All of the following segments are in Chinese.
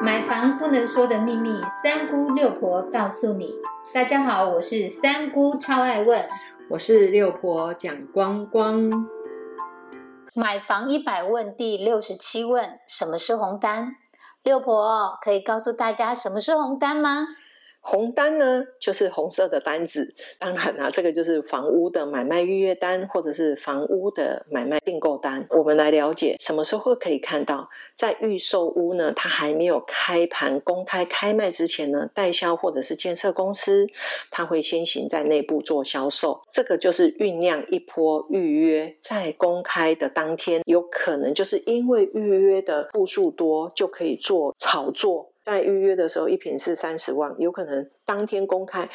买房不能说的秘密，三姑六婆告诉你。大家好，我是三姑，超爱问。我是六婆蒋光光。买房一百问第六十七问：什么是红单？六婆可以告诉大家什么是红单吗？红单呢，就是红色的单子。当然啦，这个就是房屋的买卖预约单，或者是房屋的买卖订购单。我们来了解什么时候可以看到，在预售屋呢，它还没有开盘公开开卖之前呢，代销或者是建设公司，它会先行在内部做销售。这个就是酝酿一波预约，在公开的当天，有可能就是因为预约的户数多，就可以做炒作。在预约的时候，一瓶是三十万，有可能当天公开，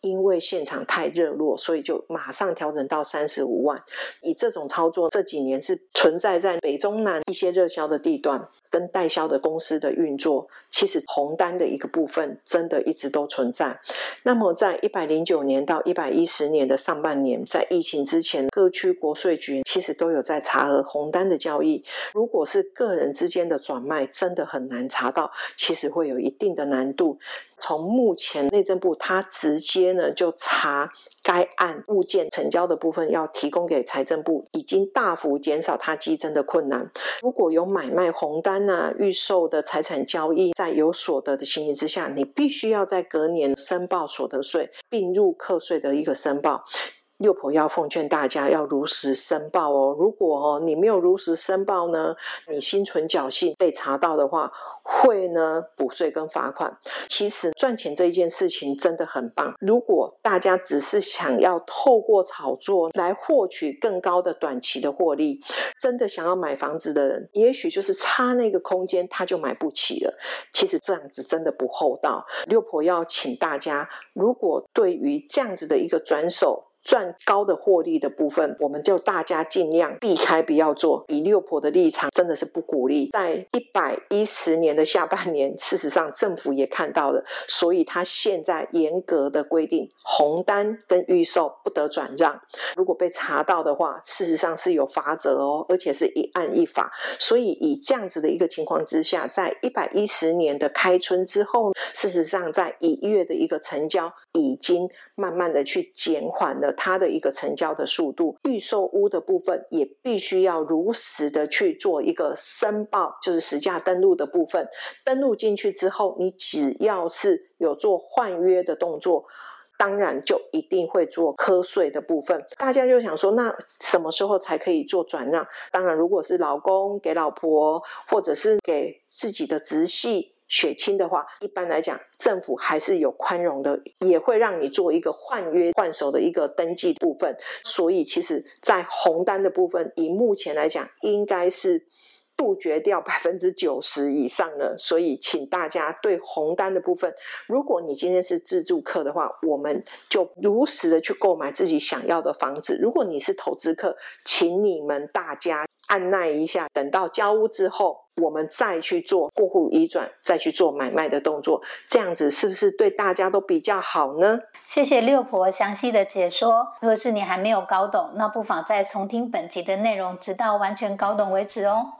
因为现场太热络，所以就马上调整到三十五万。以这种操作，这几年是存在在北中南一些热销的地段。跟代销的公司的运作，其实红单的一个部分，真的一直都存在。那么，在一百零九年到一百一十年的上半年，在疫情之前，各区国税局其实都有在查核红单的交易。如果是个人之间的转卖，真的很难查到，其实会有一定的难度。从目前内政部，它直接呢就查。该案物件成交的部分要提供给财政部，已经大幅减少它激增的困难。如果有买卖红单呐、预售的财产交易，在有所得的情形之下，你必须要在隔年申报所得税，并入课税的一个申报。六婆要奉劝大家要如实申报哦。如果哦你没有如实申报呢，你心存侥幸被查到的话。会呢补税跟罚款，其实赚钱这一件事情真的很棒。如果大家只是想要透过炒作来获取更高的短期的获利，真的想要买房子的人，也许就是差那个空间他就买不起了。其实这样子真的不厚道。六婆要请大家，如果对于这样子的一个转手。赚高的获利的部分，我们就大家尽量避开，不要做。以六婆的立场，真的是不鼓励。在一百一十年的下半年，事实上政府也看到了，所以他现在严格的规定，红单跟预售不得转让。如果被查到的话，事实上是有罚则哦，而且是一案一罚。所以以这样子的一个情况之下，在一百一十年的开春之后，事实上在一月的一个成交已经慢慢的去减缓了。它的一个成交的速度，预售屋的部分也必须要如实的去做一个申报，就是实价登录的部分。登录进去之后，你只要是有做换约的动作，当然就一定会做瞌税的部分。大家就想说，那什么时候才可以做转让？当然，如果是老公给老婆，或者是给自己的直系。血清的话，一般来讲，政府还是有宽容的，也会让你做一个换约换手的一个登记部分。所以，其实，在红单的部分，以目前来讲，应该是杜绝掉百分之九十以上了。所以，请大家对红单的部分，如果你今天是自住客的话，我们就如实的去购买自己想要的房子；如果你是投资客，请你们大家按耐一下，等到交屋之后。我们再去做过户移转，再去做买卖的动作，这样子是不是对大家都比较好呢？谢谢六婆详细的解说。如果是你还没有搞懂，那不妨再重听本集的内容，直到完全搞懂为止哦。